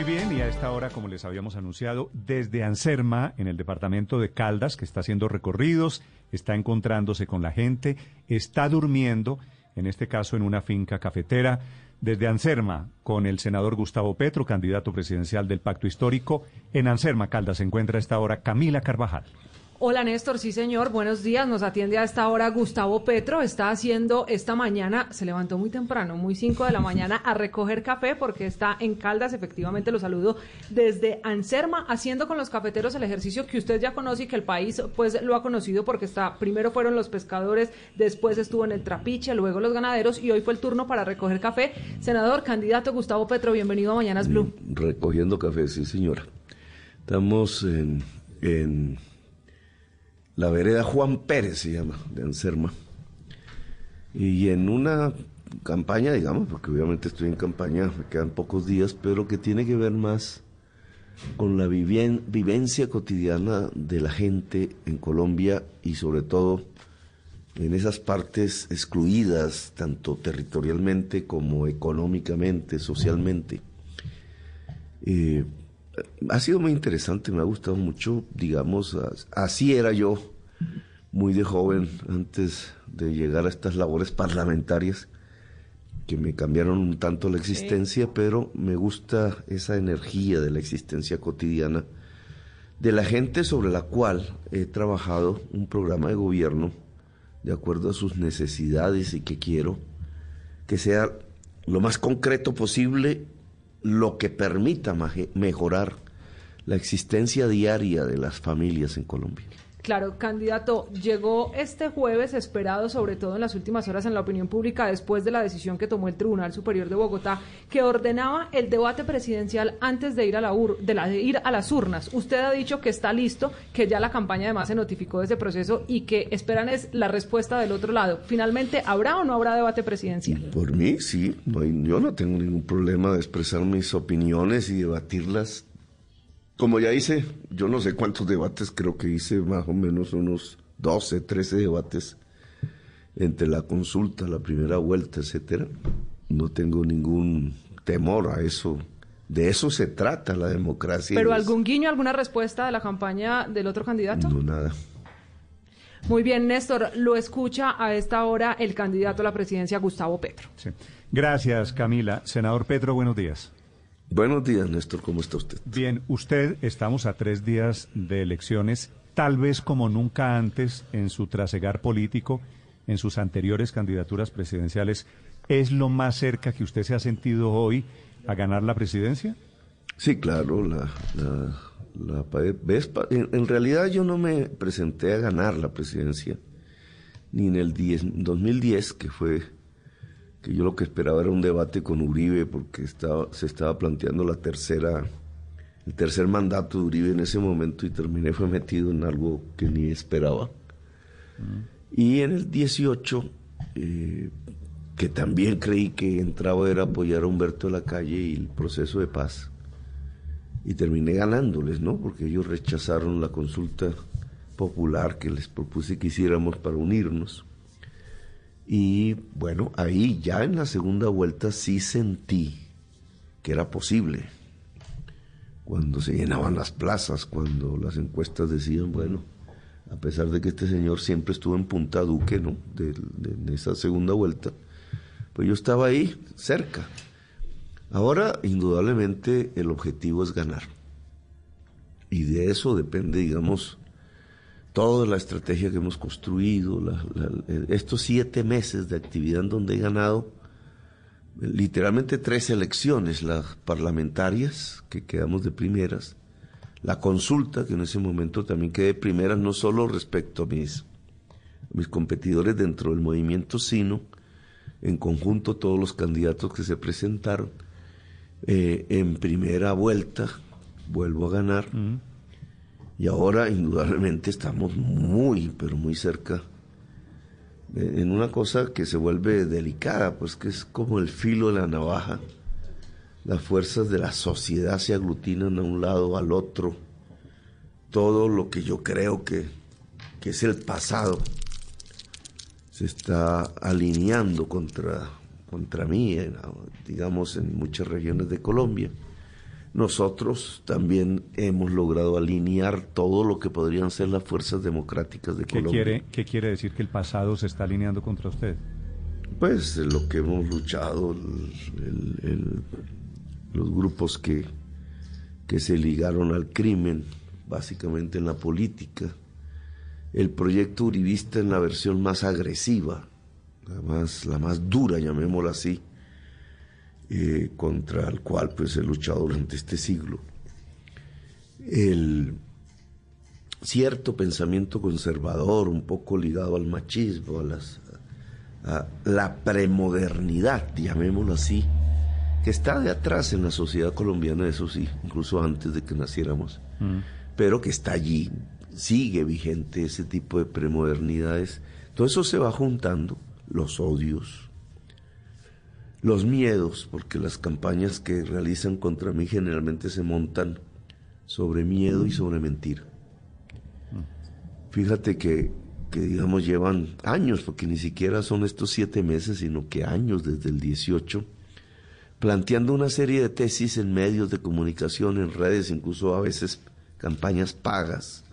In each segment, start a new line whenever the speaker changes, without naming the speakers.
Muy bien, y a esta hora, como les habíamos anunciado, desde Anserma, en el departamento de Caldas, que está haciendo recorridos, está encontrándose con la gente, está durmiendo, en este caso en una finca cafetera, desde Anserma, con el senador Gustavo Petro, candidato presidencial del Pacto Histórico. En Anserma, Caldas, se encuentra a esta hora Camila Carvajal.
Hola Néstor, sí señor, buenos días. Nos atiende a esta hora Gustavo Petro. Está haciendo esta mañana, se levantó muy temprano, muy 5 de la mañana, a recoger café porque está en Caldas. Efectivamente lo saludo desde Anserma, haciendo con los cafeteros el ejercicio que usted ya conoce y que el país pues lo ha conocido porque está, primero fueron los pescadores, después estuvo en el trapiche, luego los ganaderos y hoy fue el turno para recoger café. Senador, candidato Gustavo Petro, bienvenido a Mañanas Blue.
Recogiendo café, sí señora. Estamos en, en la vereda Juan Pérez se llama, de Anserma. Y en una campaña, digamos, porque obviamente estoy en campaña, me quedan pocos días, pero que tiene que ver más con la vivencia cotidiana de la gente en Colombia y sobre todo en esas partes excluidas, tanto territorialmente como económicamente, socialmente. Eh, ha sido muy interesante, me ha gustado mucho, digamos, así era yo muy de joven antes de llegar a estas labores parlamentarias que me cambiaron un tanto la existencia, pero me gusta esa energía de la existencia cotidiana de la gente sobre la cual he trabajado un programa de gobierno de acuerdo a sus necesidades y que quiero que sea lo más concreto posible lo que permita mejorar la existencia diaria de las familias en Colombia.
Claro, candidato, llegó este jueves esperado, sobre todo en las últimas horas en la opinión pública, después de la decisión que tomó el Tribunal Superior de Bogotá, que ordenaba el debate presidencial antes de ir a, la la, de ir a las urnas. Usted ha dicho que está listo, que ya la campaña además se notificó de ese proceso y que esperan es la respuesta del otro lado. Finalmente, ¿habrá o no habrá debate presidencial?
Por mí, sí. yo no tengo ningún problema de expresar mis opiniones y debatirlas como ya hice, yo no sé cuántos debates, creo que hice más o menos unos 12, 13 debates entre la consulta, la primera vuelta, etcétera. No tengo ningún temor a eso. De eso se trata la democracia.
¿Pero algún guiño, alguna respuesta de la campaña del otro candidato?
No, nada.
Muy bien, Néstor, lo escucha a esta hora el candidato a la presidencia, Gustavo Petro.
Gracias, Camila. Senador Petro, buenos días.
Buenos días, Néstor, ¿cómo está usted?
Bien, usted, estamos a tres días de elecciones, tal vez como nunca antes en su trasegar político, en sus anteriores candidaturas presidenciales, ¿es lo más cerca que usted se ha sentido hoy a ganar la presidencia?
Sí, claro, la, la, en, realidad yo no me presenté a ganar la presidencia, ni en el 2010, que fue que yo lo que esperaba era un debate con Uribe porque estaba, se estaba planteando la tercera, el tercer mandato de Uribe en ese momento y terminé fue metido en algo que ni esperaba. Y en el 18, eh, que también creí que entraba era apoyar a Humberto de la Calle y el proceso de paz. Y terminé ganándoles, ¿no? Porque ellos rechazaron la consulta popular que les propuse que hiciéramos para unirnos. Y bueno, ahí ya en la segunda vuelta sí sentí que era posible. Cuando se llenaban las plazas, cuando las encuestas decían, bueno, a pesar de que este señor siempre estuvo en Punta Duque, ¿no? De, esa segunda vuelta, pues yo estaba ahí, cerca. Ahora, indudablemente, el objetivo es ganar. Y de eso depende, digamos, toda la estrategia que hemos construido, estos siete meses de actividad en donde he ganado literalmente tres elecciones, las parlamentarias, que quedamos de primeras, la consulta, que en ese momento también quedé de primeras, no solo respecto a mis, mis competidores dentro del movimiento, sino en conjunto todos los candidatos que se presentaron. Eh, en primera vuelta vuelvo a ganar. Y ahora indudablemente estamos muy, pero muy cerca en una cosa que se vuelve delicada, pues que es como el filo de la navaja. Las fuerzas de la sociedad se aglutinan a un lado, al otro. Todo lo que yo creo que, que es el pasado se está alineando contra, contra mí, digamos, en muchas regiones de Colombia. Nosotros también hemos logrado alinear todo lo que podrían ser las fuerzas democráticas de
¿Qué
Colombia.
quiere, ¿Qué quiere decir que el pasado se está alineando contra usted?
Pues lo que hemos luchado, el- el- los grupos que, que se ligaron al crimen, básicamente en la política, el proyecto uribista en la versión más agresiva, la más, la más dura, llamémosla así, eh, contra el cual pues he luchado durante este siglo. El cierto pensamiento conservador, un poco ligado al machismo, a las a la premodernidad, llamémoslo así, que está de atrás en la sociedad colombiana, eso sí, incluso antes de que naciéramos, pero que está allí, sigue vigente ese tipo de premodernidades. Todo eso se va juntando, los odios, los miedos, porque las campañas que realizan contra mí generalmente se montan sobre miedo y sobre mentira. Fíjate que, que, digamos, llevan años, porque ni siquiera son estos siete meses, sino que años desde el 18, planteando una serie de tesis en medios de comunicación, en redes, incluso a veces campañas pagas,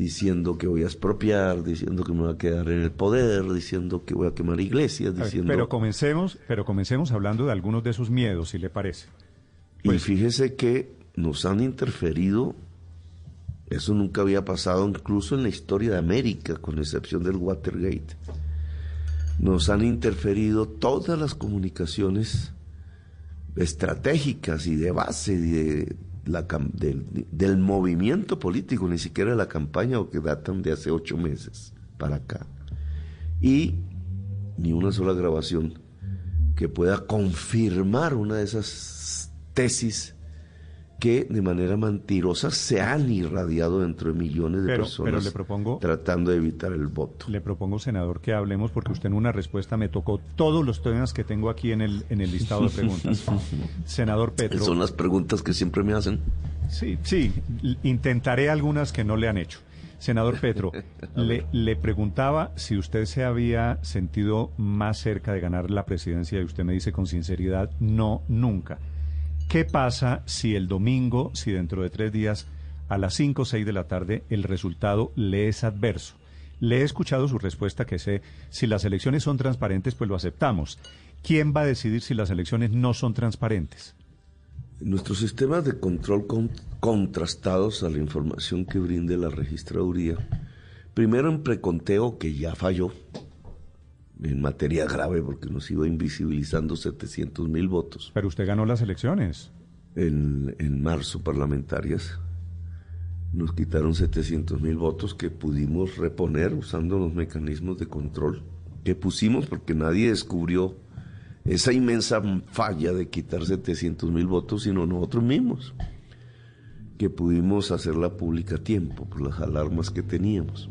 diciendo que voy a expropiar, diciendo que me voy a quedar en el poder, diciendo que voy a quemar iglesias, diciendo...
Pero comencemos, pero comencemos hablando de algunos de sus miedos, si le parece.
Y
Pues-
fíjese que nos han interferido, eso nunca había pasado incluso en la historia de América, con excepción del Watergate. Nos han interferido todas las comunicaciones estratégicas y de base de la del, del movimiento político, ni siquiera la campaña o que datan de hace ocho meses para acá. Y ni una sola grabación que pueda confirmar una de esas tesis que de manera mentirosa se han irradiado dentro de millones de
Pero-
personas
pero le propongo-
tratando de evitar el voto.
Le propongo, senador, que hablemos porque usted en una respuesta me tocó todos los temas que tengo aquí en el, en el listado de preguntas. senador Petro.
Son las preguntas que siempre me hacen.
Sí, sí, intentaré algunas que no le han hecho. Senador Petro, le, le preguntaba si usted se había sentido más cerca de ganar la presidencia y usted me dice con sinceridad, no, nunca. ¿Qué pasa si el domingo, si dentro de tres días, a las cinco o seis de la tarde, el resultado le es adverso? Le he escuchado su respuesta que sé, si las elecciones son transparentes, pues lo aceptamos. ¿Quién va a decidir si las elecciones no son transparentes?
Nuestros sistemas de control con- contrastados a la información que brinde la registraduría, primero en preconteo que ya falló, en materia grave porque nos iba invisibilizando 700 mil votos
Pero usted ganó las elecciones.
en, en marzo parlamentarias. Nos quitaron 700 mil votos que pudimos reponer usando los mecanismos de control que pusimos porque nadie descubrió esa inmensa falla de quitar 700 mil votos, sino nosotros mismos, que pudimos hacerla pública a tiempo por las alarmas que teníamos.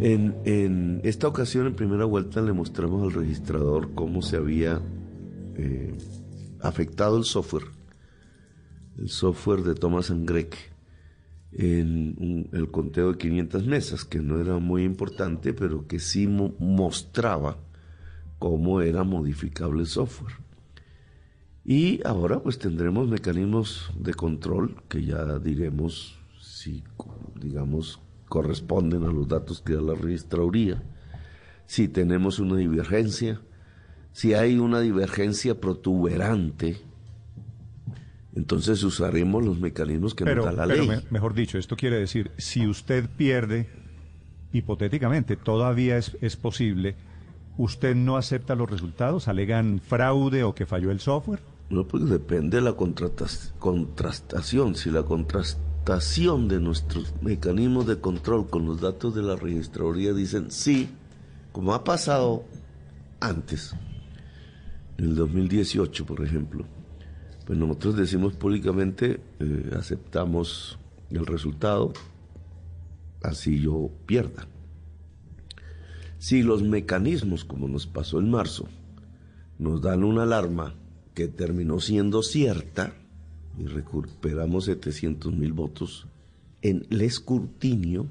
En, esta ocasión, en primera vuelta, le mostramos al registrador cómo se había eh, afectado el software, el software de Thomas Greg, en el conteo de 500 mesas, que no era muy importante, pero que sí mo- mostraba cómo era modificable el software. Y ahora pues tendremos mecanismos de control que ya diremos si, digamos, corresponden a los datos que da la registraduría, si tenemos una divergencia, si hay una divergencia protuberante, entonces usaremos los mecanismos que
Pero,
nos da la
pero
ley.
me- mejor dicho, esto quiere decir, si usted pierde, hipotéticamente, todavía es, es posible, ¿usted no acepta los resultados? ¿Alegan fraude o que falló el software?
No, pues depende de la contrastación. Si la de nuestros mecanismos de control con los datos de la registraduría dicen sí, como ha pasado antes, en el 2018, por ejemplo, pues nosotros decimos públicamente, eh, aceptamos el resultado, así yo pierda. Si los mecanismos, como nos pasó en marzo, nos dan una alarma que terminó siendo cierta y recuperamos 700 mil votos en el escrutinio,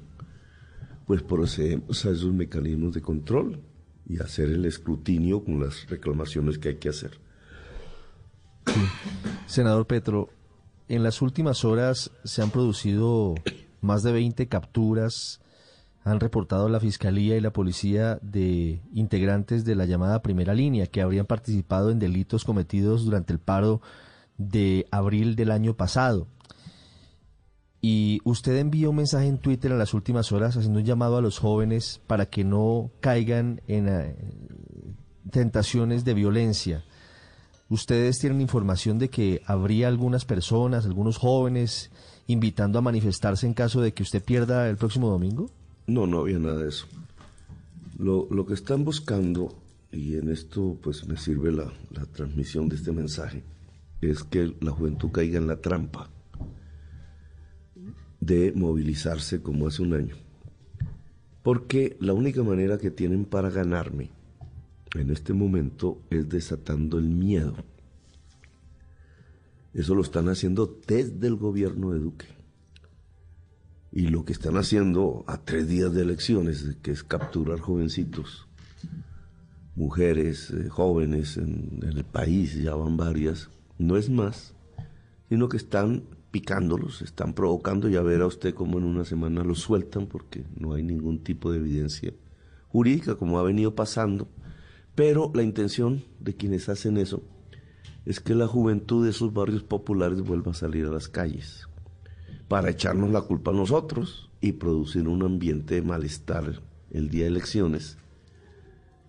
pues procedemos a esos mecanismos de control y hacer el escrutinio con las reclamaciones que hay que hacer.
Senador Petro, en las últimas horas se han producido más de 20 capturas, han reportado la Fiscalía y la Policía de integrantes de la llamada primera línea que habrían participado en delitos cometidos durante el paro de abril del año pasado. Y usted envió un mensaje en Twitter en las últimas horas haciendo un llamado a los jóvenes para que no caigan en eh, tentaciones de violencia. ¿Ustedes tienen información de que habría algunas personas, algunos jóvenes, invitando a manifestarse en caso de que usted pierda el próximo domingo?
No, no había nada de eso. Lo, lo que están buscando, y en esto pues me sirve la, la transmisión de este mensaje, es que la juventud caiga en la trampa de movilizarse como hace un año. Porque la única manera que tienen para ganarme en este momento es desatando el miedo. Eso lo están haciendo desde el gobierno de Duque. Y lo que están haciendo a tres días de elecciones, que es capturar jovencitos, mujeres, eh, jóvenes en, en el país, ya van varias, no es más, sino que están picándolos, están provocando, ya verá usted cómo en una semana los sueltan porque no hay ningún tipo de evidencia jurídica como ha venido pasando. Pero la intención de quienes hacen eso es que la juventud de esos barrios populares vuelva a salir a las calles para echarnos la culpa a nosotros y producir un ambiente de malestar el día de elecciones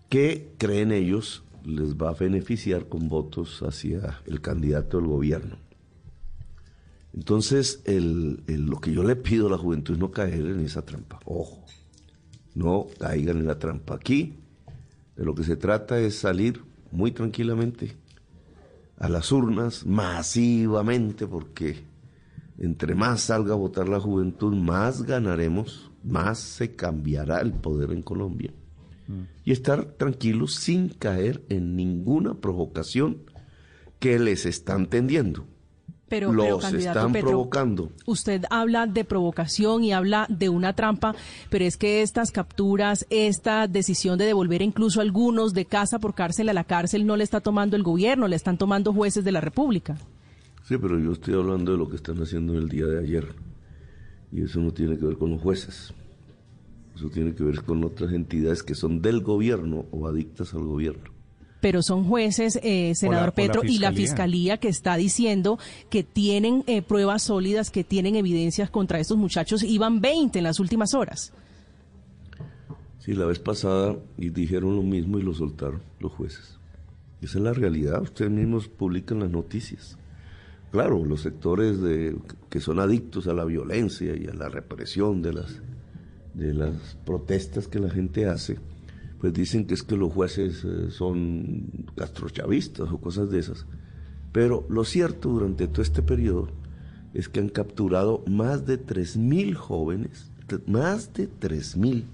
que creen ellos les va a beneficiar con votos hacia el candidato del gobierno. Entonces, lo que yo le pido a la juventud es no caer en esa trampa. Ojo, no caigan en la trampa. Aquí de lo que se trata es salir muy tranquilamente a las urnas masivamente porque entre más salga a votar la juventud, más ganaremos, más se cambiará el poder en Colombia. Y estar tranquilos sin caer en ninguna provocación que les están tendiendo
pero,
los están provocando.
Usted habla de provocación y habla de una trampa, pero es que estas capturas, esta decisión de devolver incluso algunos de casa por cárcel a la cárcel no le está tomando el gobierno, le están tomando jueces de la República.
Sí, pero yo estoy hablando de lo que están haciendo el día de ayer. Y eso no tiene que ver con los jueces. Eso tiene que ver con otras entidades que son del gobierno o adictas al gobierno
pero son jueces, eh, senador Petro, y la fiscalía que está diciendo que tienen eh, pruebas sólidas, que tienen evidencias contra estos muchachos. Iban 20 en las últimas horas.
Sí, la vez pasada y dijeron lo mismo y lo soltaron los jueces. Esa es la realidad. Ustedes mismos publican las noticias. Claro, los sectores de, que son adictos a la violencia y a la represión de las, de las protestas que la gente hace pues dicen que es que los jueces eh, son gastrochavistas o cosas de esas. Pero lo cierto durante todo este periodo es que han capturado más de 3.000 jóvenes, más de 3.000.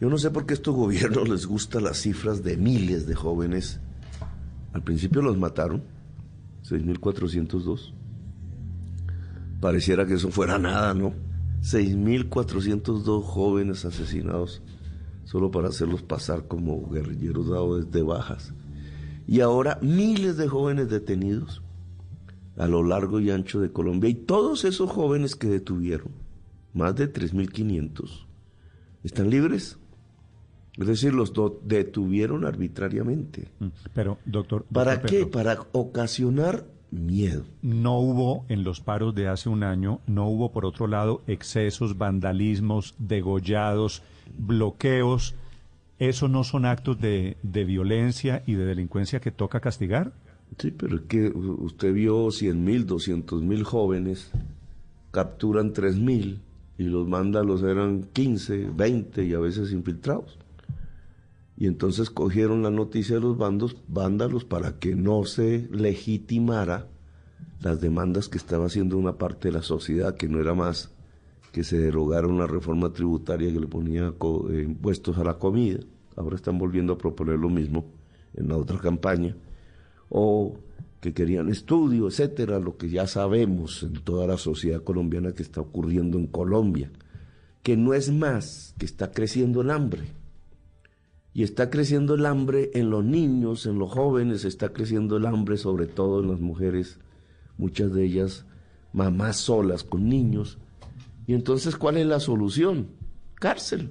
Yo no sé por qué a estos gobiernos les gustan las cifras de miles de jóvenes. Al principio los mataron, 6.402. Pareciera que eso fuera nada, ¿no? 6.402 jóvenes asesinados solo para hacerlos pasar como guerrilleros dados de bajas. Y ahora miles de jóvenes detenidos a lo largo y ancho de Colombia. Y todos esos jóvenes que detuvieron, más de 3.500, están libres. Es decir, los detuvieron arbitrariamente.
Mm, pero, doctor.
¿Para qué? Para ocasionar miedo.
No hubo en los paros de hace un año, no hubo por otro lado excesos, vandalismos, degollados, bloqueos, ¿eso no son actos de, violencia y de delincuencia que toca castigar?
Sí, pero es que usted vio 100 mil, 200 mil jóvenes, capturan 3 mil y los mándalos eran 15, 20 y a veces infiltrados. Y entonces cogieron la noticia de los bandos, vándalos para que no se legitimara las demandas que estaba haciendo una parte de la sociedad, que no era más que se derogara una reforma tributaria que le ponía eh, impuestos a la comida. Ahora están volviendo a proponer lo mismo en la otra campaña. O que querían estudio, etcétera, lo que ya sabemos en toda la sociedad colombiana que está ocurriendo en Colombia, que no es más que está creciendo el hambre. Y está creciendo el hambre en los niños, en los jóvenes, está creciendo el hambre sobre todo en las mujeres muchas de ellas mamás solas con niños. Y entonces, ¿cuál es la solución? Cárcel.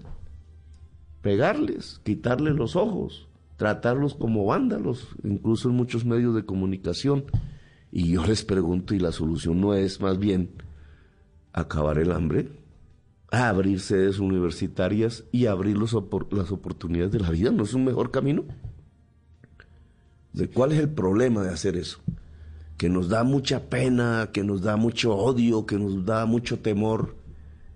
Pegarles, quitarles los ojos, tratarlos como vándalos, incluso en muchos medios de comunicación. Y yo les pregunto, ¿y la solución no es más bien acabar el hambre? Abrir sedes universitarias y abrir las oportunidades de la vida. ¿No es un mejor camino? ¿De cuál es el problema de hacer eso? Que nos da mucha pena, que nos da mucho odio, que nos da mucho temor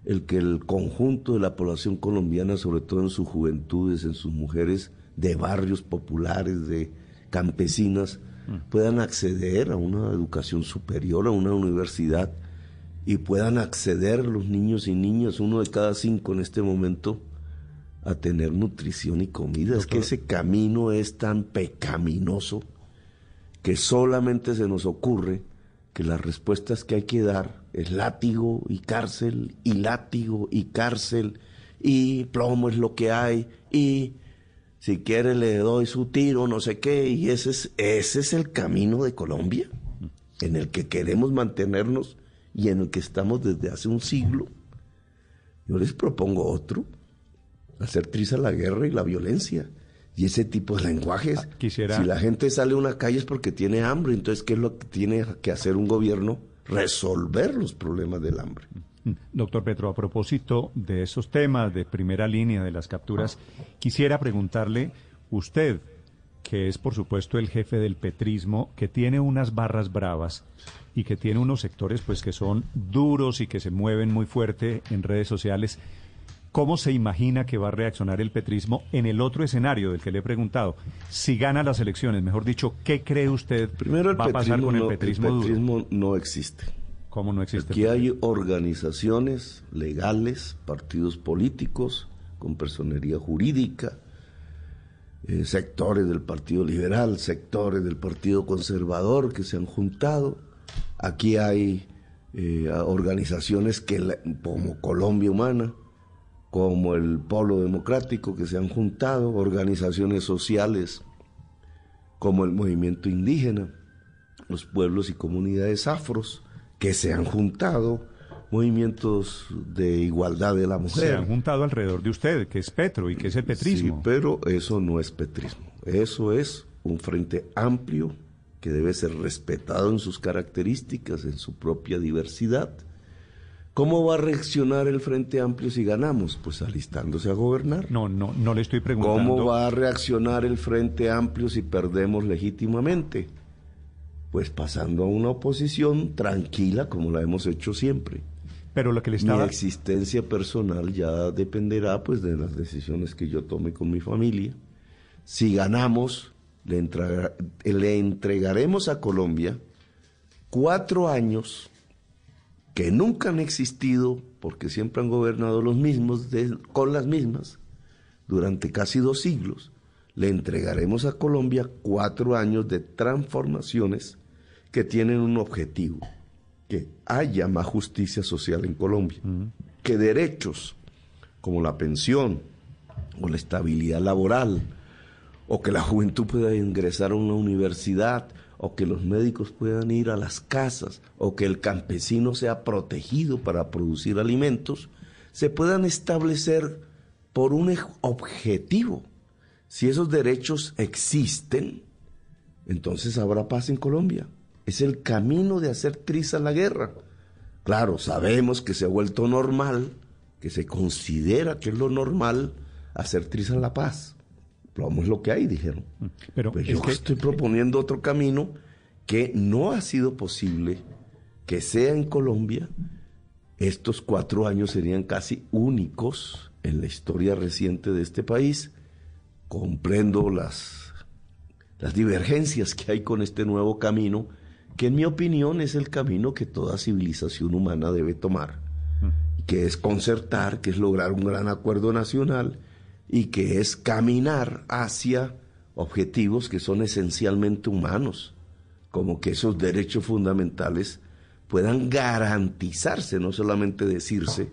el que el conjunto de la población colombiana, sobre todo en sus juventudes, en sus mujeres de barrios populares, de campesinas, mm. puedan acceder a una educación superior, a una universidad y puedan acceder los niños y niñas, uno de cada cinco en este momento, a tener nutrición y comida. Es que ese camino es tan pecaminoso que solamente se nos ocurre que las respuestas que hay que dar es látigo y cárcel, y látigo y cárcel, y plomo es lo que hay, y si quiere le doy su tiro, no sé qué, y ese es, ese es el camino de Colombia, en el que queremos mantenernos y en el que estamos desde hace un siglo, yo les propongo otro, hacer triza la guerra y la violencia. Y ese tipo de lenguajes. Ah,
quisiera...
Si la gente sale a una calle es porque tiene hambre, entonces ¿qué es lo que tiene que hacer un gobierno? Resolver los problemas del hambre.
Mm. Doctor Petro, a propósito de esos temas de primera línea de las capturas, quisiera preguntarle, usted, que es por supuesto el jefe del petrismo, que tiene unas barras bravas, y que tiene unos sectores pues que son duros y que se mueven muy fuerte en redes sociales. ¿Cómo se imagina que va a reaccionar el petrismo en el otro escenario del que le he preguntado? Si gana las elecciones, mejor dicho, ¿qué cree usted
Primero
va a pasar con el petrismo
El petrismo no existe.
¿Cómo no existe?
Aquí hay organizaciones legales, partidos políticos con personería jurídica, eh, sectores del Partido Liberal, sectores del Partido Conservador que se han juntado Aquí hay eh, organizaciones que, como Colombia Humana, como el Polo Democrático, que se han juntado, organizaciones sociales como el movimiento indígena, los pueblos y comunidades afros, que se han juntado, movimientos de igualdad de la mujer.
Se han juntado alrededor de usted, que es Petro y que es el petrismo.
Sí, pero eso no es petrismo, eso es un frente amplio que debe ser respetado en sus características, en su propia diversidad. ¿Cómo va a reaccionar el Frente Amplio si ganamos? Pues alistándose a gobernar.
No, no, no le estoy preguntando.
¿Cómo va a reaccionar el Frente Amplio si perdemos legítimamente? Pues pasando a una oposición tranquila como la hemos hecho siempre.
Pero lo que le estaba...
Mi existencia personal ya dependerá pues de las decisiones que yo tome con mi familia. Si ganamos, le, entregaremos a Colombia cuatro años que nunca han existido, porque siempre han gobernado los mismos, con las mismas, durante casi dos siglos. Le entregaremos a Colombia cuatro años de transformaciones que tienen un objetivo, que haya más justicia social en Colombia, que derechos como la pensión o la estabilidad laboral, o que la juventud pueda ingresar a una universidad, o que los médicos puedan ir a las casas, o que el campesino sea protegido para producir alimentos, se puedan establecer por un objetivo. Si esos derechos existen, entonces habrá paz en Colombia. Es el camino de hacer triza la guerra. Claro, sabemos que se ha vuelto normal, que se considera que es lo normal hacer triza la paz es lo que hay, dijeron. Mm, pero pues yo estoy proponiendo otro camino que no ha sido posible que sea en Colombia. Estos cuatro años serían casi únicos en la historia reciente de este país. Comprendo las, las divergencias que hay con este nuevo camino, que en mi opinión es el camino que toda civilización humana debe tomar, mm. que es concertar, que es lograr un gran acuerdo nacional y que es caminar hacia objetivos que son esencialmente humanos, como que esos derechos fundamentales puedan garantizarse, no solamente decirse,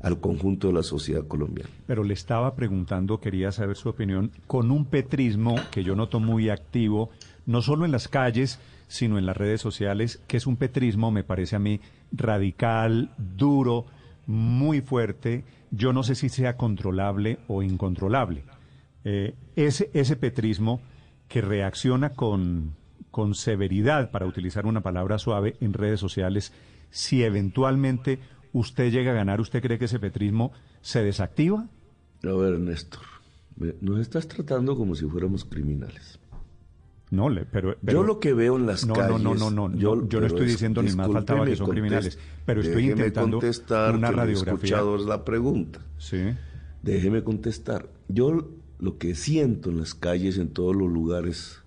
al conjunto de la sociedad colombiana.
Pero le estaba preguntando, quería saber su opinión, con un petrismo que yo noto muy activo, no solo en las calles, sino en las redes sociales, que es un petrismo, me parece a mí, radical, duro, muy fuerte. Yo no sé si sea controlable o incontrolable. Eh, ese, petrismo que reacciona con, con severidad, para utilizar una palabra suave, en redes sociales, si eventualmente usted llega a ganar, ¿usted cree que ese petrismo se desactiva?
A ver, Néstor, nos estás tratando como si fuéramos criminales.
No, pero,
yo lo que veo en las calles.
No, no, no, no. Yo, no estoy diciendo ni más faltaba que son criminales, pero estoy intentando
contestar una radiografía. la pregunta.
Sí.
Déjeme contestar. Yo lo que siento en las calles, en todos los lugares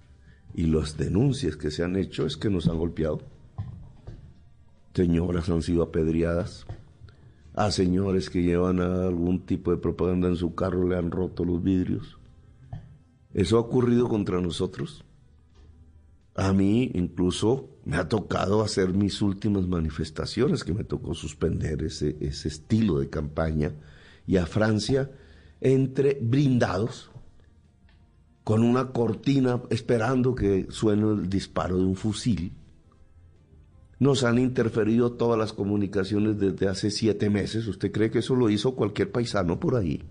y las denuncias que se han hecho es que nos han golpeado. Señoras han sido apedreadas. A señores que llevan algún tipo de propaganda en su carro le han roto los vidrios. Eso ha ocurrido contra nosotros. A mí incluso me ha tocado hacer mis últimas manifestaciones, que me tocó suspender ese, ese estilo de campaña, y a Francia entre brindados, con una cortina esperando que suene el disparo de un fusil. Nos han interferido todas las comunicaciones desde hace siete meses. ¿Usted cree que eso lo hizo cualquier paisano por ahí?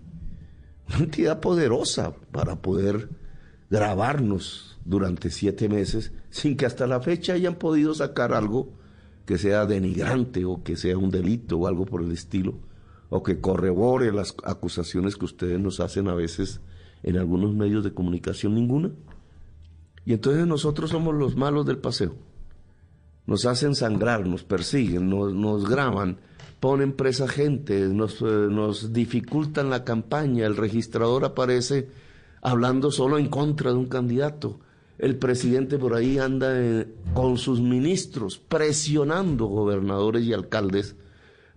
Una entidad poderosa para poder grabarnos durante siete meses sin que hasta la fecha hayan podido sacar algo que sea denigrante o que sea un delito o algo por el estilo, o que corrobore las acusaciones que ustedes nos hacen a veces en algunos medios de comunicación, ninguna. Y entonces nosotros somos los malos del paseo. Nos hacen sangrar, nos persiguen, nos, nos graban, ponen presa gente, nos, eh, nos dificultan la campaña, el registrador aparece hablando solo en contra de un candidato el presidente por ahí anda eh, con sus ministros presionando gobernadores y alcaldes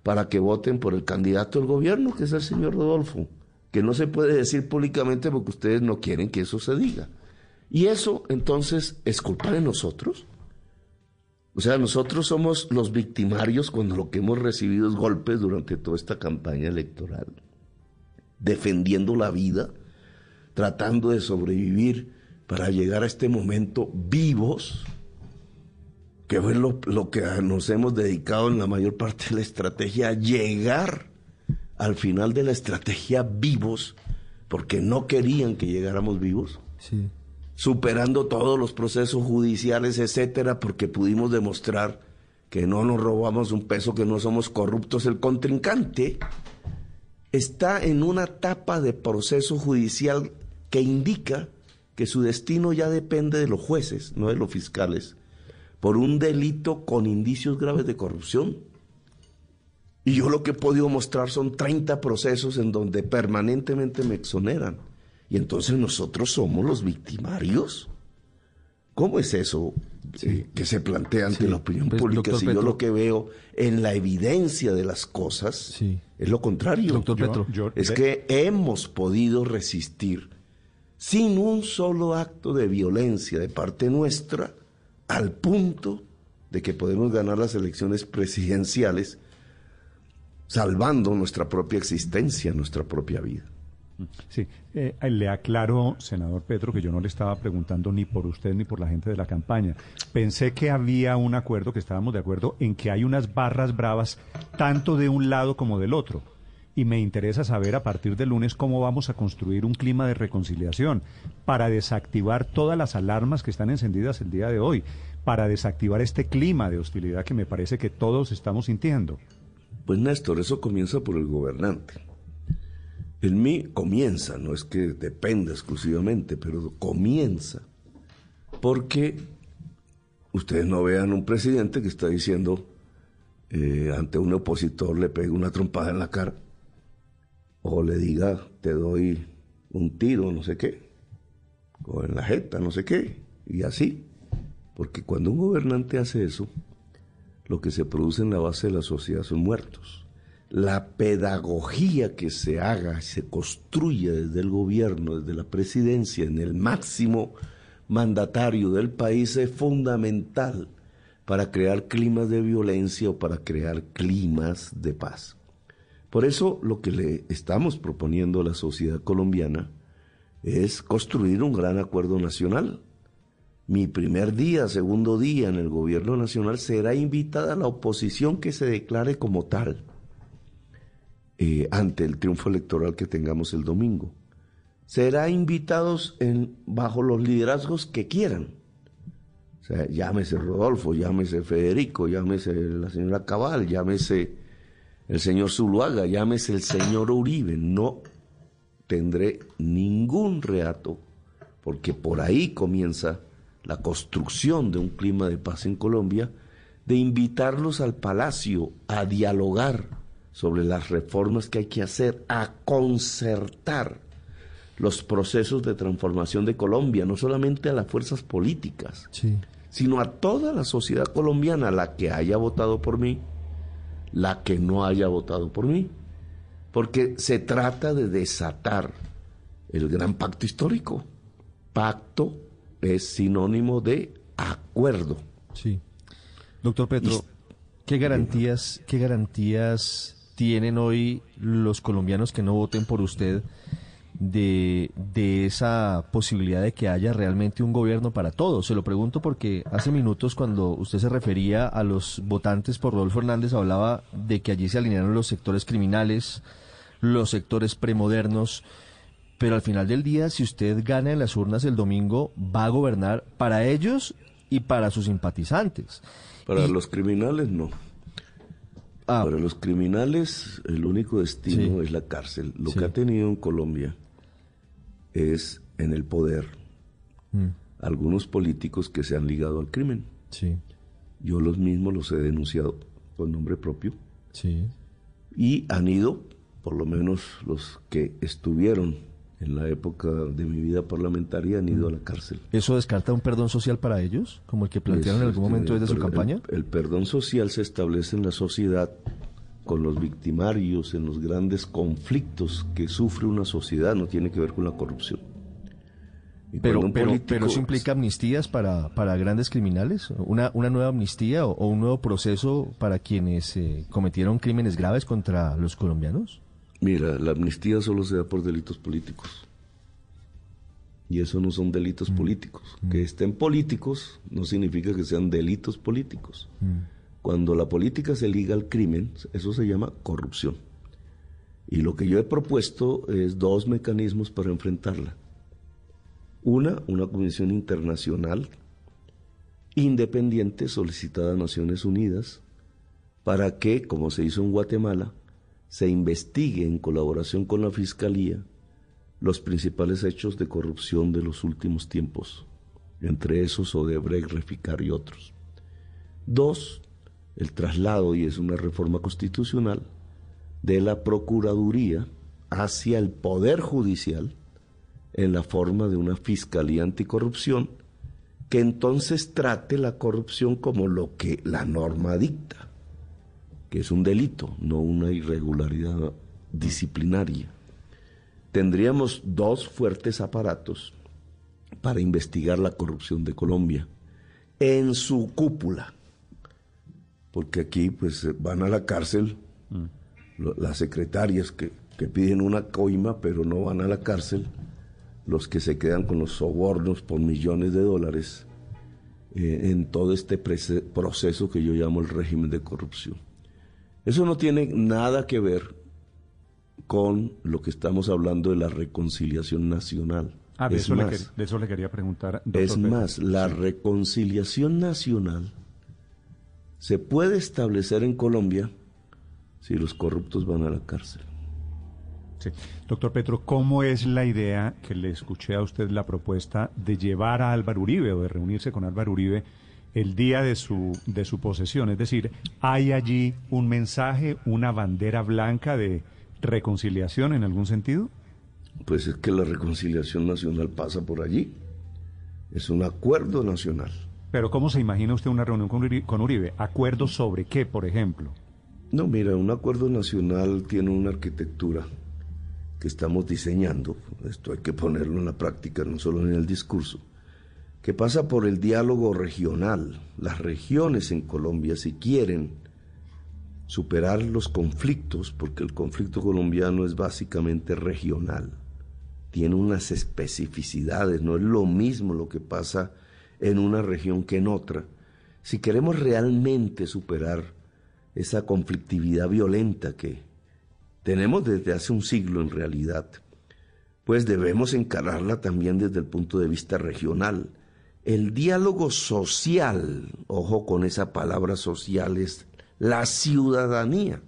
para que voten por el candidato del gobierno, que es el señor Rodolfo, que no se puede decir públicamente porque ustedes no quieren que eso se diga. Y eso entonces es culpa de nosotros. O sea, nosotros somos los victimarios cuando lo que hemos recibido es golpes durante toda esta campaña electoral, defendiendo la vida, tratando de sobrevivir para llegar a este momento vivos, que es lo, que nos hemos dedicado en la mayor parte de la estrategia, a llegar al final de la estrategia vivos, porque no querían que llegáramos vivos. Superando todos los procesos judiciales, etcétera, porque pudimos demostrar que no nos robamos un peso, que no somos corruptos. El contrincante está en una etapa de proceso judicial que indica que su destino ya depende de los jueces, no de los fiscales, por un delito con indicios graves de corrupción. Y yo lo que he podido mostrar son 30 procesos en donde permanentemente me exoneran. Y entonces nosotros somos los victimarios. ¿Cómo es eso que se plantea ante la opinión pues, pública? si yo lo que veo en la evidencia de las cosas es lo contrario.
Doctor Petro,
es que hemos podido resistir sin un solo acto de violencia de parte nuestra, al punto de que podemos ganar las elecciones presidenciales salvando nuestra propia existencia, nuestra propia vida.
Sí, eh, le aclaro, senador Petro, que yo no le estaba preguntando ni por usted ni por la gente de la campaña. Pensé que había un acuerdo, que estábamos de acuerdo en que hay unas barras bravas tanto de un lado como del otro y me interesa saber a partir del lunes cómo vamos a construir un clima de reconciliación para desactivar todas las alarmas que están encendidas el día de hoy, para desactivar este clima de hostilidad que me parece que todos estamos sintiendo.
Pues Néstor, eso comienza por el gobernante. En mí comienza, no es que dependa exclusivamente, pero comienza porque ustedes no vean un presidente que está diciendo eh, ante un opositor le pega una trompada en la cara o le diga, te doy un tiro, no sé qué, o en la jeta, no sé qué, y así. Porque cuando un gobernante hace eso, lo que se produce en la base de la sociedad son muertos. La pedagogía que se haga, se construya desde el gobierno, desde la presidencia, en el máximo mandatario del país es fundamental para crear climas de violencia o para crear climas de paz. Por eso lo que le estamos proponiendo a la sociedad colombiana es construir un gran acuerdo nacional mi primer día, segundo día en el gobierno nacional, será invitada la oposición que se declare como tal eh, ante el triunfo electoral que tengamos el domingo. Será invitados bajo los liderazgos que quieran. O sea, llámese Rodolfo, llámese Federico, llámese la señora Cabal, llámese el señor Zuluaga, llámese el señor Uribe. No tendré ningún reato, porque por ahí comienza la construcción de un clima de paz en Colombia, de invitarlos al palacio a dialogar sobre las reformas que hay que hacer, a concertar los procesos de transformación de Colombia, no solamente a las fuerzas políticas, sino a toda la sociedad colombiana, la que haya votado por mí, la que no haya votado por mí, porque se trata de desatar el gran pacto histórico, pacto es sinónimo de acuerdo.
Sí. Doctor Petro, ¿qué garantías, qué garantías tienen hoy los colombianos que no voten por usted de, de, esa posibilidad de que haya realmente un gobierno para todos? Se lo pregunto porque hace minutos cuando usted se refería a los votantes por Rodolfo Hernández hablaba de que allí se alinearon los sectores criminales, los sectores premodernos, pero al final del día, si usted gana en las urnas el domingo, va a gobernar para ellos y para sus simpatizantes.
Para los criminales no. Ah. Para los criminales el único destino es la cárcel. Lo que ha tenido en Colombia es en el poder mm. algunos políticos que se han ligado al crimen. Sí. Yo los mismos los he denunciado por nombre propio. Sí. Y han ido, por lo menos los que estuvieron en la época de mi vida parlamentaria han ido a la cárcel.
¿Eso descarta un perdón social para ellos, como el que plantearon en algún momento desde su campaña?
El, perdón social se establece en la sociedad con los victimarios, en los grandes conflictos que sufre una sociedad, no tiene que ver con la corrupción.
Pero, pero, pero, eso implica amnistías para, para grandes criminales, una, una nueva amnistía o, un nuevo proceso para quienes eh, cometieron crímenes graves contra los colombianos.
Mira, la amnistía solo se da por delitos políticos. Y eso no son delitos mm. políticos. Mm. Que estén políticos no significa que sean delitos políticos. Mm. Cuando la política se liga al crimen, eso se llama corrupción. Y lo que yo he propuesto es dos mecanismos para enfrentarla. Una, una comisión internacional independiente solicitada a Naciones Unidas para que, como se hizo en Guatemala, se investigue en colaboración con la Fiscalía los principales hechos de corrupción de los últimos tiempos, entre esos Odebrecht, Reficar y otros. Dos, el traslado, y es una reforma constitucional, de la Procuraduría hacia el Poder Judicial en la forma de una Fiscalía Anticorrupción que entonces trate la corrupción como lo que la norma dicta que es un delito, no una irregularidad disciplinaria. Tendríamos dos fuertes aparatos para investigar la corrupción de Colombia en su cúpula, porque aquí pues van a la cárcel mm. las secretarias que, piden una coima pero no van a la cárcel, los que se quedan con los sobornos por millones de dólares eh, en todo este proceso que yo llamo el régimen de corrupción. Eso no tiene nada que ver con lo que estamos hablando de la reconciliación nacional.
Ah, de, eso, le, quería preguntar.
es más, la reconciliación nacional se puede establecer en Colombia si los corruptos van a la cárcel.
Sí. Doctor Petro, ¿cómo es la idea que le escuché a usted la propuesta de llevar a Álvaro Uribe o de reunirse con Álvaro Uribe el día de su, de su posesión. Es decir, ¿hay allí un mensaje, una bandera blanca de reconciliación en algún sentido?
Pues es que la reconciliación nacional pasa por allí. Es un acuerdo nacional.
Pero ¿cómo se imagina usted una reunión con Uribe? Con Uribe? ¿Acuerdo sobre qué, por ejemplo?
No, mira, un acuerdo nacional tiene una arquitectura que estamos diseñando. Esto hay que ponerlo en la práctica, no solo en el discurso que pasa por el diálogo regional. Las regiones en Colombia, si quieren superar los conflictos, porque el conflicto colombiano es básicamente regional, tiene unas especificidades, no es lo mismo lo que pasa una región que en otra. Si queremos realmente superar esa conflictividad violenta que tenemos desde hace un siglo en realidad, pues debemos encararla también desde el punto de vista regional. El diálogo social, ojo con esa palabra social, es la ciudadanía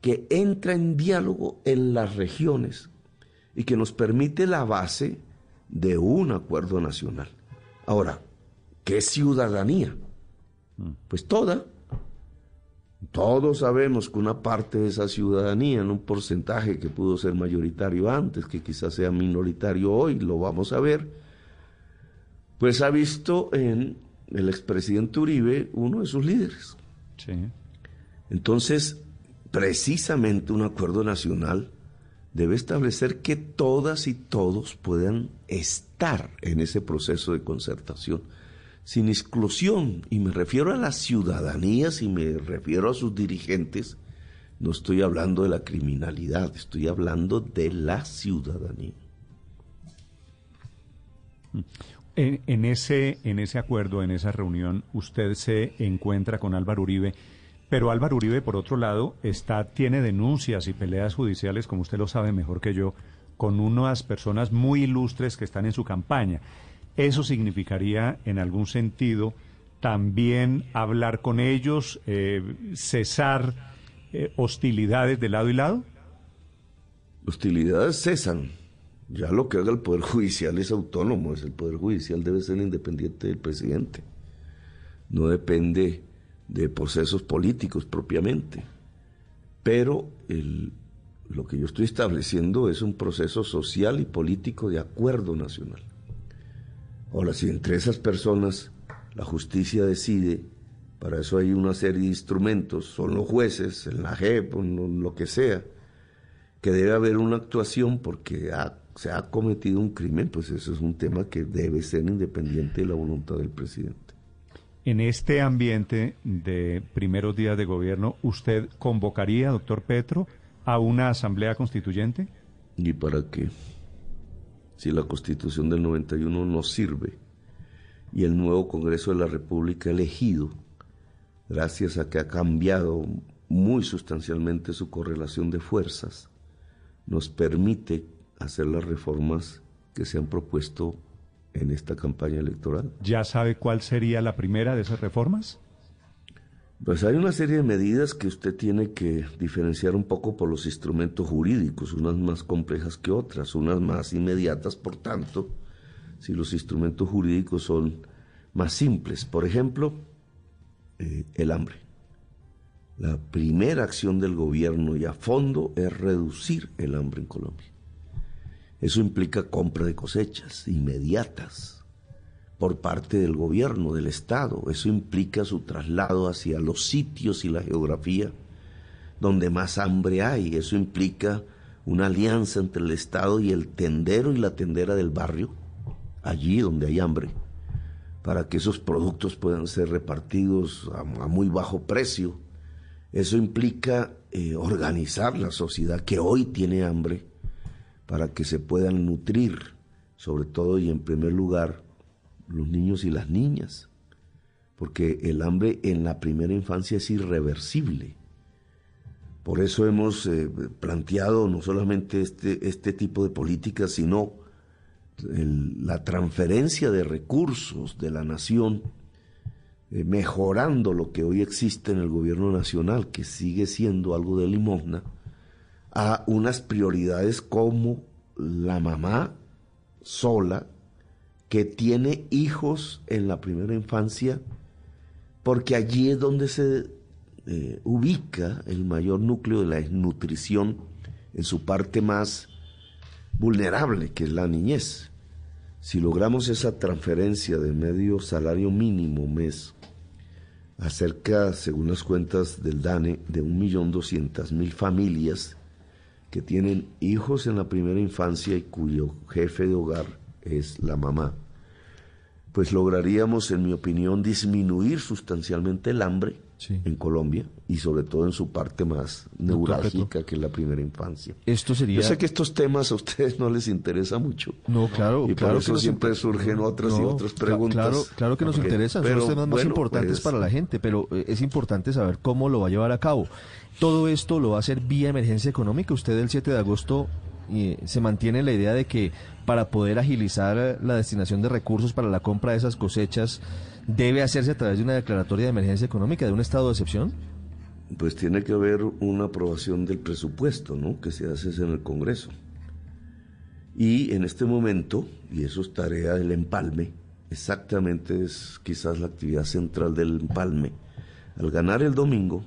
que entra en diálogo en las regiones y que nos permite la base de un acuerdo nacional. Ahora, ¿qué ciudadanía? Pues toda. Todos sabemos que una parte de esa ciudadanía, en un porcentaje que pudo ser mayoritario antes, que quizás sea minoritario hoy, lo vamos a ver, pues ha visto en el expresidente Uribe uno de sus líderes. Sí. Entonces, precisamente un acuerdo nacional debe establecer que todas y todos puedan estar en ese proceso de concertación, sin exclusión, y me refiero a las ciudadanías y me refiero a sus dirigentes, no estoy hablando de la criminalidad, estoy hablando de la ciudadanía.
En, en, ese, en ese acuerdo, en esa reunión, usted se encuentra con Álvaro Uribe pero Álvaro Uribe, por otro lado, está, tiene denuncias y peleas judiciales, como usted lo sabe mejor que yo, con unas personas muy ilustres que están en su campaña. ¿Eso significaría, en algún sentido, también hablar con ellos, eh, cesar eh, hostilidades de lado y lado?
Hostilidades cesan. Ya lo que haga el Poder Judicial es autónomo, es el Poder Judicial debe ser independiente del presidente. No depende de procesos políticos propiamente. Pero lo que yo estoy estableciendo es un proceso social y político de acuerdo nacional. Ahora, si entre esas personas la justicia decide, para eso hay una serie de instrumentos, son los jueces, el la JEP, lo que sea, que debe haber una actuación porque se ha cometido un crimen, pues eso es un tema que debe ser independiente de la voluntad del presidente.
En este ambiente de primeros días de gobierno, ¿usted convocaría, doctor Petro, a una asamblea constituyente?
¿Y para qué? Si la constitución del 91 no sirve y el nuevo Congreso de la República elegido, gracias a que ha cambiado muy sustancialmente su correlación de fuerzas, nos permite hacer las reformas que se han propuesto en esta campaña electoral.
¿Ya sabe cuál sería la primera de esas reformas?
Pues hay una serie de medidas que usted tiene que diferenciar un poco por los instrumentos jurídicos, unas más complejas que otras, unas más inmediatas, por tanto, si los instrumentos jurídicos son más simples. Por ejemplo, eh, el hambre. La primera acción del gobierno y a fondo es reducir el hambre en Colombia. Eso implica compra de cosechas inmediatas por parte del gobierno, del Estado. Eso implica su traslado hacia los sitios y la geografía donde más hambre hay. Eso implica una alianza entre el Estado y el tendero y la tendera del barrio, allí donde hay hambre, para que esos productos puedan ser repartidos a, muy bajo precio. Eso implica eh, organizar la sociedad que hoy tiene hambre para que se puedan nutrir, sobre todo y en primer lugar, los niños y las niñas, porque el hambre en la primera infancia es irreversible. Por eso hemos eh, planteado no solamente este, este tipo de políticas, sino la transferencia de recursos de la nación, eh, mejorando lo que hoy existe en el gobierno nacional, que sigue siendo algo de limosna, a unas prioridades como la mamá sola que tiene hijos en la primera infancia, porque allí es donde se eh, ubica el mayor núcleo de la desnutrición en su parte más vulnerable, que es la niñez. Si logramos esa transferencia de medio salario mínimo mes, acerca, según las cuentas del DANE, de 1.200.000 familias que tienen hijos en la primera infancia y cuyo jefe de hogar es la mamá, pues lograríamos, en mi opinión, disminuir sustancialmente el hambre en Colombia y sobre todo en su parte más neurálgica que es la primera infancia.
Esto sería...
Yo sé que estos temas a ustedes no les interesa mucho.
No, claro,
y
claro
por eso siempre surgen otras y otras preguntas.
Claro, claro que nos interesan, son los temas más importantes pues, para la gente, pero eh, es importante saber cómo lo va a llevar a cabo. Todo esto lo va a hacer vía emergencia económica. Usted el 7 de agosto eh, se mantiene la idea de que para poder agilizar la destinación de recursos para la compra de esas cosechas debe hacerse a través de una declaratoria de emergencia económica, de un estado de excepción?
Pues tiene que haber una aprobación del presupuesto, ¿no? Que se hace en el Congreso. Y en este momento, y eso es tarea del empalme, exactamente es quizás la actividad central del empalme, al ganar el domingo,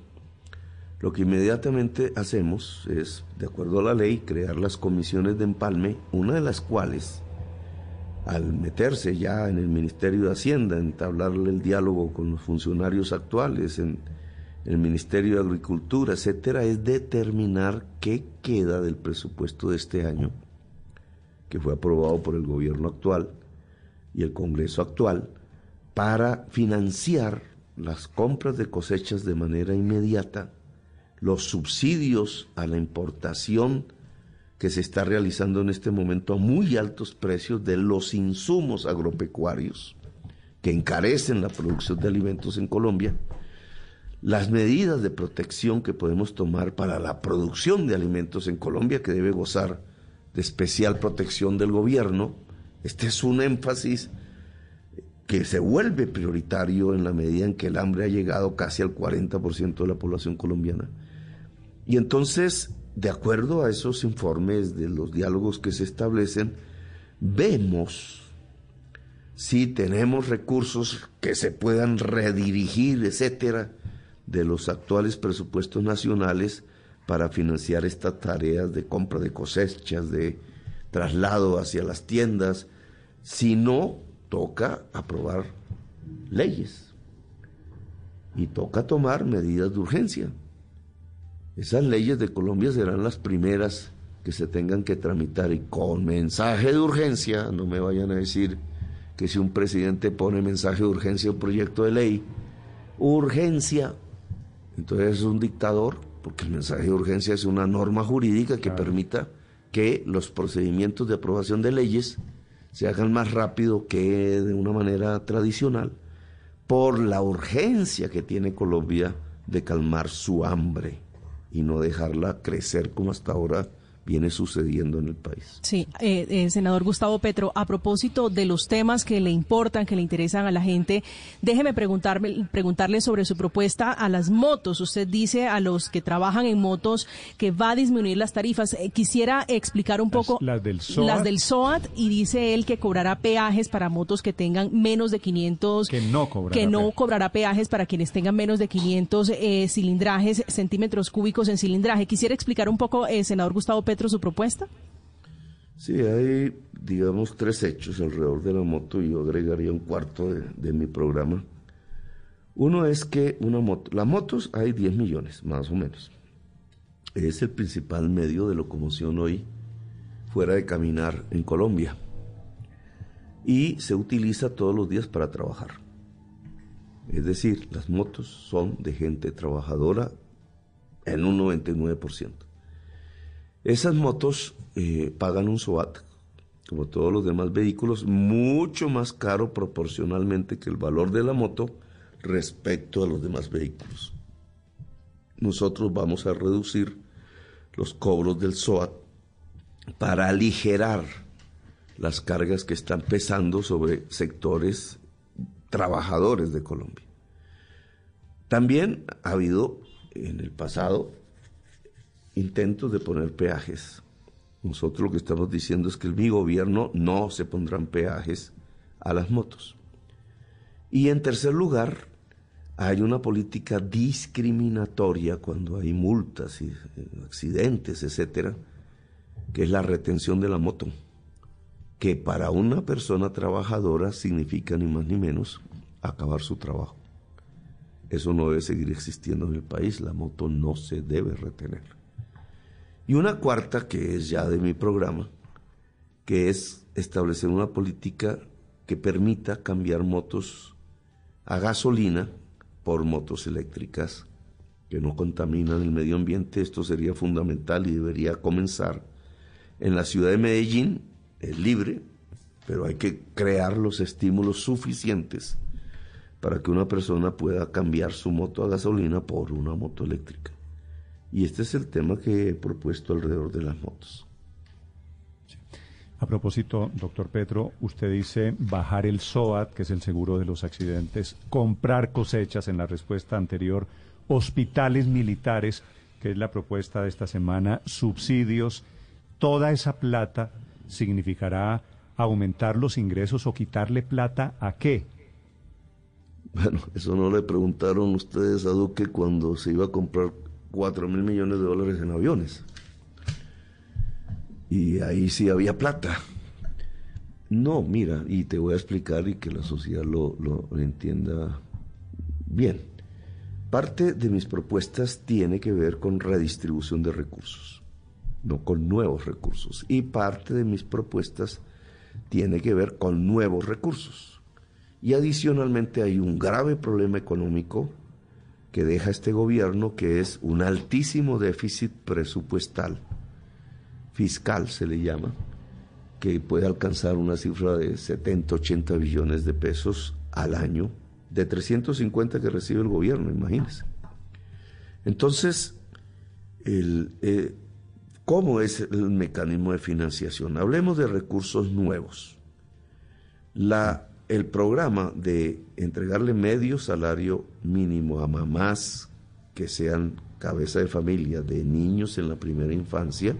lo que inmediatamente hacemos es, de acuerdo a la ley, crear las comisiones de empalme, una de las cuales al meterse ya en el Ministerio de Hacienda, entablarle el diálogo con los funcionarios actuales, en el Ministerio de Agricultura, etcétera, es determinar qué queda del presupuesto de este año, que fue aprobado por el gobierno actual y el Congreso actual, para financiar las compras de cosechas de manera inmediata, los subsidios a la importación que se está realizando en este momento a muy altos precios de los insumos agropecuarios que encarecen la producción de alimentos en Colombia, las medidas de protección que podemos tomar para la producción de alimentos en Colombia, que debe gozar de especial protección del gobierno. Este es un énfasis que se vuelve prioritario en la medida en que el hambre ha llegado casi al 40% de la población colombiana. Y entonces de acuerdo a esos informes de los diálogos que se establecen, vemos si tenemos recursos que se puedan redirigir, etcétera, de los actuales presupuestos nacionales para financiar estas tareas de compra de cosechas, de traslado hacia las tiendas. Si no, toca aprobar leyes y toca tomar medidas de urgencia. Esas leyes de Colombia serán las primeras que se tengan que tramitar y con mensaje de urgencia, no me vayan a decir que si un presidente pone mensaje de urgencia a un proyecto de ley, urgencia, entonces es un dictador, porque el mensaje de urgencia es una norma jurídica que permita que los procedimientos de aprobación de leyes se hagan más rápido que de una manera tradicional, por la urgencia que tiene Colombia de calmar su hambre y no dejarla crecer como hasta ahora viene sucediendo en el país.
Sí, eh, eh, senador Gustavo Petro, a propósito de los temas que le importan, que le interesan a la gente, déjeme preguntarme, preguntarle sobre su propuesta a las motos. Usted dice a los que trabajan en motos que va a disminuir las tarifas. Eh, quisiera explicar un poco
las, del SOAT.
las del SOAT y dice él que cobrará peajes para motos que tengan menos de 500
que no cobrará,
que no cobrará peajes para quienes tengan menos de 500 cilindrajes, centímetros cúbicos en cilindraje. Quisiera explicar un poco, senador Gustavo Petro Petro su propuesta?
Sí, hay, digamos, tres hechos alrededor de la moto y yo agregaría un cuarto de, mi programa. Uno es que una moto, las motos hay 10 millones, más o menos. Es el principal medio de locomoción hoy fuera de caminar en Colombia. Y se utiliza todos los días para trabajar. Es decir, las motos son de gente trabajadora en un 99%. Esas motos eh, pagan un SOAT, como todos los demás vehículos, mucho más caro proporcionalmente que el valor de la moto respecto a los demás vehículos. Nosotros vamos a reducir los cobros del SOAT para aligerar las cargas que están pesando sobre sectores trabajadores de Colombia. También ha habido en el pasado intentos de poner peajes. Nosotros lo que estamos diciendo es que el mi gobierno no se pondrán peajes a las motos. Y en tercer lugar, hay una política discriminatoria cuando hay multas y eh, accidentes, etcétera, que es la retención de la moto, que para una persona trabajadora significa ni más ni menos acabar su trabajo. Eso no debe seguir existiendo en el país, la moto no se debe retener. Y una cuarta, que es ya de mi programa, que es establecer una política que permita cambiar motos a gasolina por motos eléctricas que no contaminan el medio ambiente. Esto sería fundamental y debería comenzar. En la ciudad de Medellín es libre, pero hay que crear los estímulos suficientes para que una persona pueda cambiar su moto a gasolina por una moto eléctrica. Y este es el tema que he propuesto alrededor de las motos.
A propósito, doctor Petro, usted dice bajar el SOAT, que es el seguro de los accidentes, comprar cosechas en la respuesta anterior, hospitales militares, que es la propuesta de esta semana, subsidios, toda esa plata significará aumentar los ingresos o quitarle plata a qué?
Bueno, eso no le preguntaron ustedes a Duque cuando se iba a comprar 4 mil millones de dólares en aviones y ahí sí había plata. No, mira, y te voy a explicar y que la sociedad lo, lo, entienda bien. Parte de mis propuestas tiene que ver con redistribución de recursos, no con nuevos recursos. Y parte de mis propuestas tiene que ver con nuevos recursos. Y adicionalmente hay un grave problema económico que deja este gobierno, que es un altísimo déficit presupuestal fiscal, se le llama, que puede alcanzar una cifra de 70, 80 billones de pesos al año, de 350 que recibe el gobierno, imagínense. Entonces, eh, ¿cómo es el mecanismo de financiación? Hablemos de recursos nuevos. La, el programa de entregarle medio salario mínimo a mamás que sean cabeza de familia de niños en la primera infancia,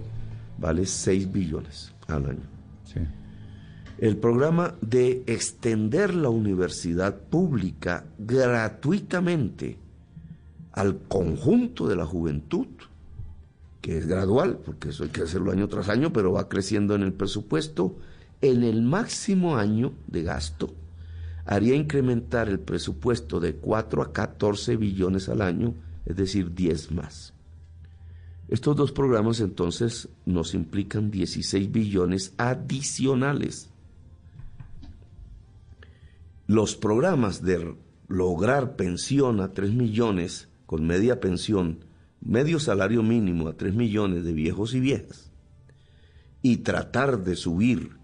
vale 6 billones al año. El programa de extender la universidad pública gratuitamente al conjunto de la juventud, que es gradual, porque eso hay que hacerlo año tras año, pero va creciendo en el presupuesto, en el máximo año de gasto, haría incrementar el presupuesto de 4 a 14 billones al año, es decir, 10 más. Estos dos programas entonces nos implican 16 billones adicionales. Los programas de lograr pensión a 3 millones con media pensión, medio salario mínimo a 3 millones de viejos y viejas, y tratar de subir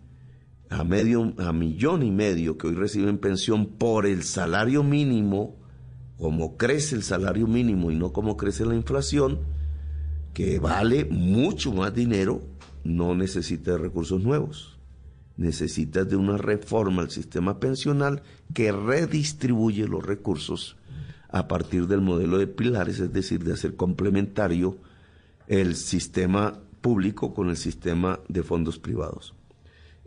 a medio a millón y medio que hoy reciben pensión por el salario mínimo, como crece el salario mínimo y no como crece la inflación, que vale mucho más dinero, no necesita de recursos nuevos. Necesita de una reforma al sistema pensional que redistribuye los recursos a partir del modelo de pilares, es decir, de hacer complementario el sistema público con el sistema de fondos privados.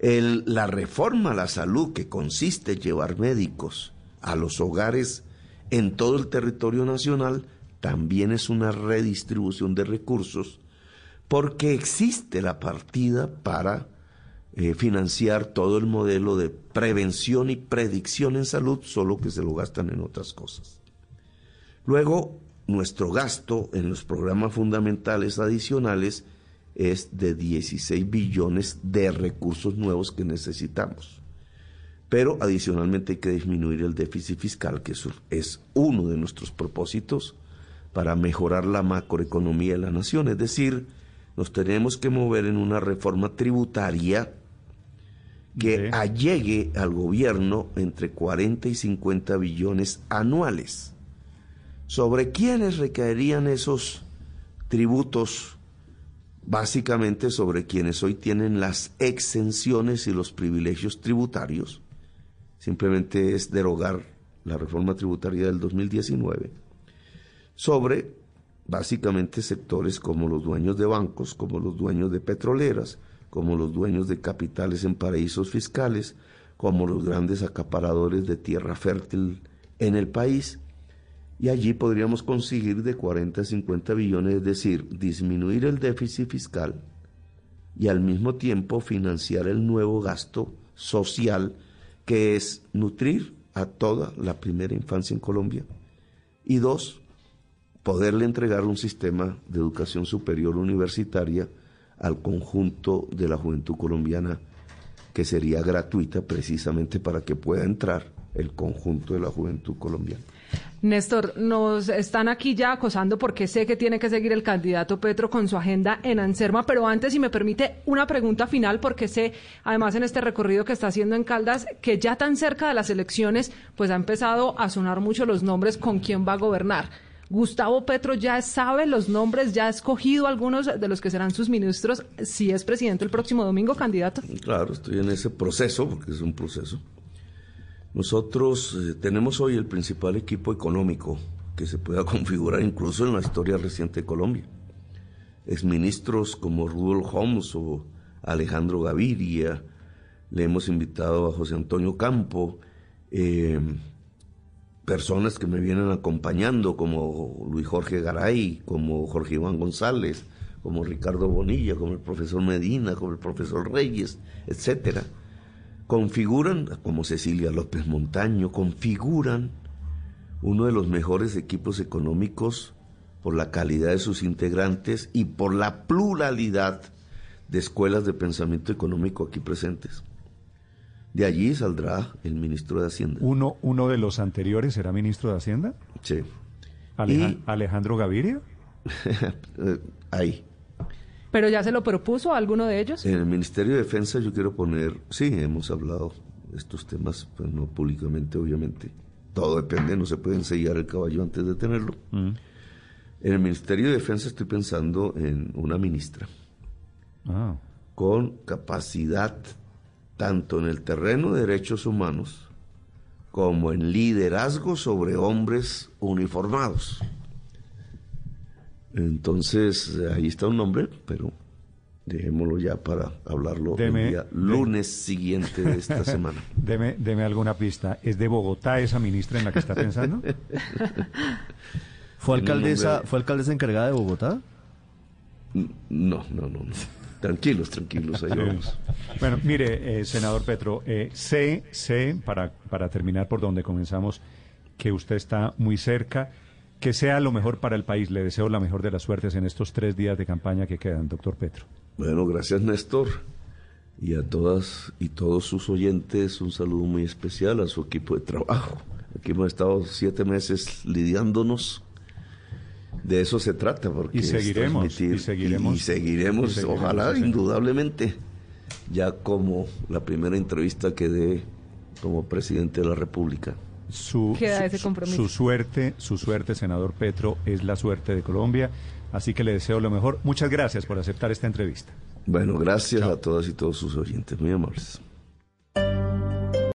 La reforma a la salud, que consiste en llevar médicos a los hogares en todo el territorio nacional, también es una redistribución de recursos porque existe la partida para eh, financiar todo el modelo de prevención y predicción en salud, solo que se lo gastan en otras cosas. Luego, nuestro gasto en los programas fundamentales adicionales es de 16 billones de recursos nuevos que necesitamos. Pero adicionalmente hay que disminuir el déficit fiscal, que es uno de nuestros propósitos para mejorar la macroeconomía de la nación. Es decir, nos tenemos que mover en una reforma tributaria que allegue al gobierno entre 40 y 50 billones anuales. ¿Sobre quiénes recaerían esos tributos? Básicamente sobre quienes hoy tienen las exenciones y los privilegios tributarios. Simplemente es derogar la reforma tributaria del 2019 sobre básicamente sectores como los dueños de bancos, como los dueños de petroleras, como los dueños de capitales en paraísos fiscales, como los grandes acaparadores de tierra fértil en el país. Y allí podríamos conseguir de 40 a 50 billones, es decir, disminuir el déficit fiscal y al mismo tiempo financiar el nuevo gasto social que es nutrir a toda la primera infancia en Colombia. Y dos, poderle entregar un sistema de educación superior universitaria al conjunto de la juventud colombiana que sería gratuita precisamente para que pueda entrar el conjunto de la juventud colombiana.
Néstor, nos están aquí ya acosando porque sé que tiene que seguir el candidato Petro con su agenda en Anserma, pero antes, si me permite, una pregunta final, porque sé, además, en este recorrido que está haciendo en Caldas, que ya tan cerca de las elecciones, pues ha empezado a sonar mucho los nombres con quién va a gobernar. Gustavo Petro ya sabe los nombres, ya ha escogido algunos de los que serán sus ministros, si es presidente el próximo domingo, candidato.
Claro, estoy en ese proceso, porque es un proceso. Nosotros eh, tenemos hoy el principal equipo económico que se pueda configurar incluso en la historia reciente de Colombia. Exministros como Rudolf Holmes o Alejandro Gaviria, le hemos invitado a José Antonio Campo, eh, personas que me vienen acompañando como Luis Jorge Garay, como Jorge Iván González, como Ricardo Bonilla, como el profesor Medina, como el profesor Reyes, etcétera configuran, como Cecilia López Montaño, configuran uno de los mejores equipos económicos por la calidad de sus integrantes y por la pluralidad de escuelas de pensamiento económico aquí presentes. De allí saldrá el ministro de Hacienda.
¿Uno, uno de los anteriores será ministro de Hacienda?
Sí.
¿Alejandro Gaviria?
Ahí.
¿Pero ya se lo propuso a alguno de ellos?
En el Ministerio de Defensa yo quiero poner, sí, hemos hablado de estos temas, pues no públicamente, obviamente. Todo depende, no se puede ensellar el caballo antes de tenerlo. Mm. En el Ministerio de Defensa estoy pensando en una ministra ah. con capacidad tanto en el terreno de derechos humanos como en liderazgo sobre hombres uniformados. Entonces, ahí está un nombre, pero dejémoslo ya para hablarlo el día lunes siguiente de esta semana.
Deme, deme alguna pista. ¿Es de Bogotá esa ministra en la que está pensando?
¿Fue alcaldesa, ¿Fue alcaldesa encargada de Bogotá?
No, no, no, no. Tranquilos, tranquilos, ahí vamos.
Bueno, mire, eh, senador Petro, eh, sé, sé, para, para terminar por donde comenzamos, que usted está muy cerca que sea lo mejor para el país. Le deseo la mejor de las suertes en estos tres días de campaña que quedan, doctor Petro.
Bueno, gracias Néstor. Y a todas y todos sus oyentes un saludo muy especial a su equipo de trabajo. Aquí hemos estado siete meses lidiándonos. De eso se trata. Porque
y seguiremos. Y seguiremos.
Y, seguiremos, ojalá, indudablemente, ya como la primera entrevista que dé como presidente de la República
su, su, suerte, su suerte, senador Petro, es la suerte de Colombia. Así que le deseo lo mejor. Muchas gracias por aceptar esta entrevista.
Bueno, gracias a todas y todos sus oyentes. Muy amables.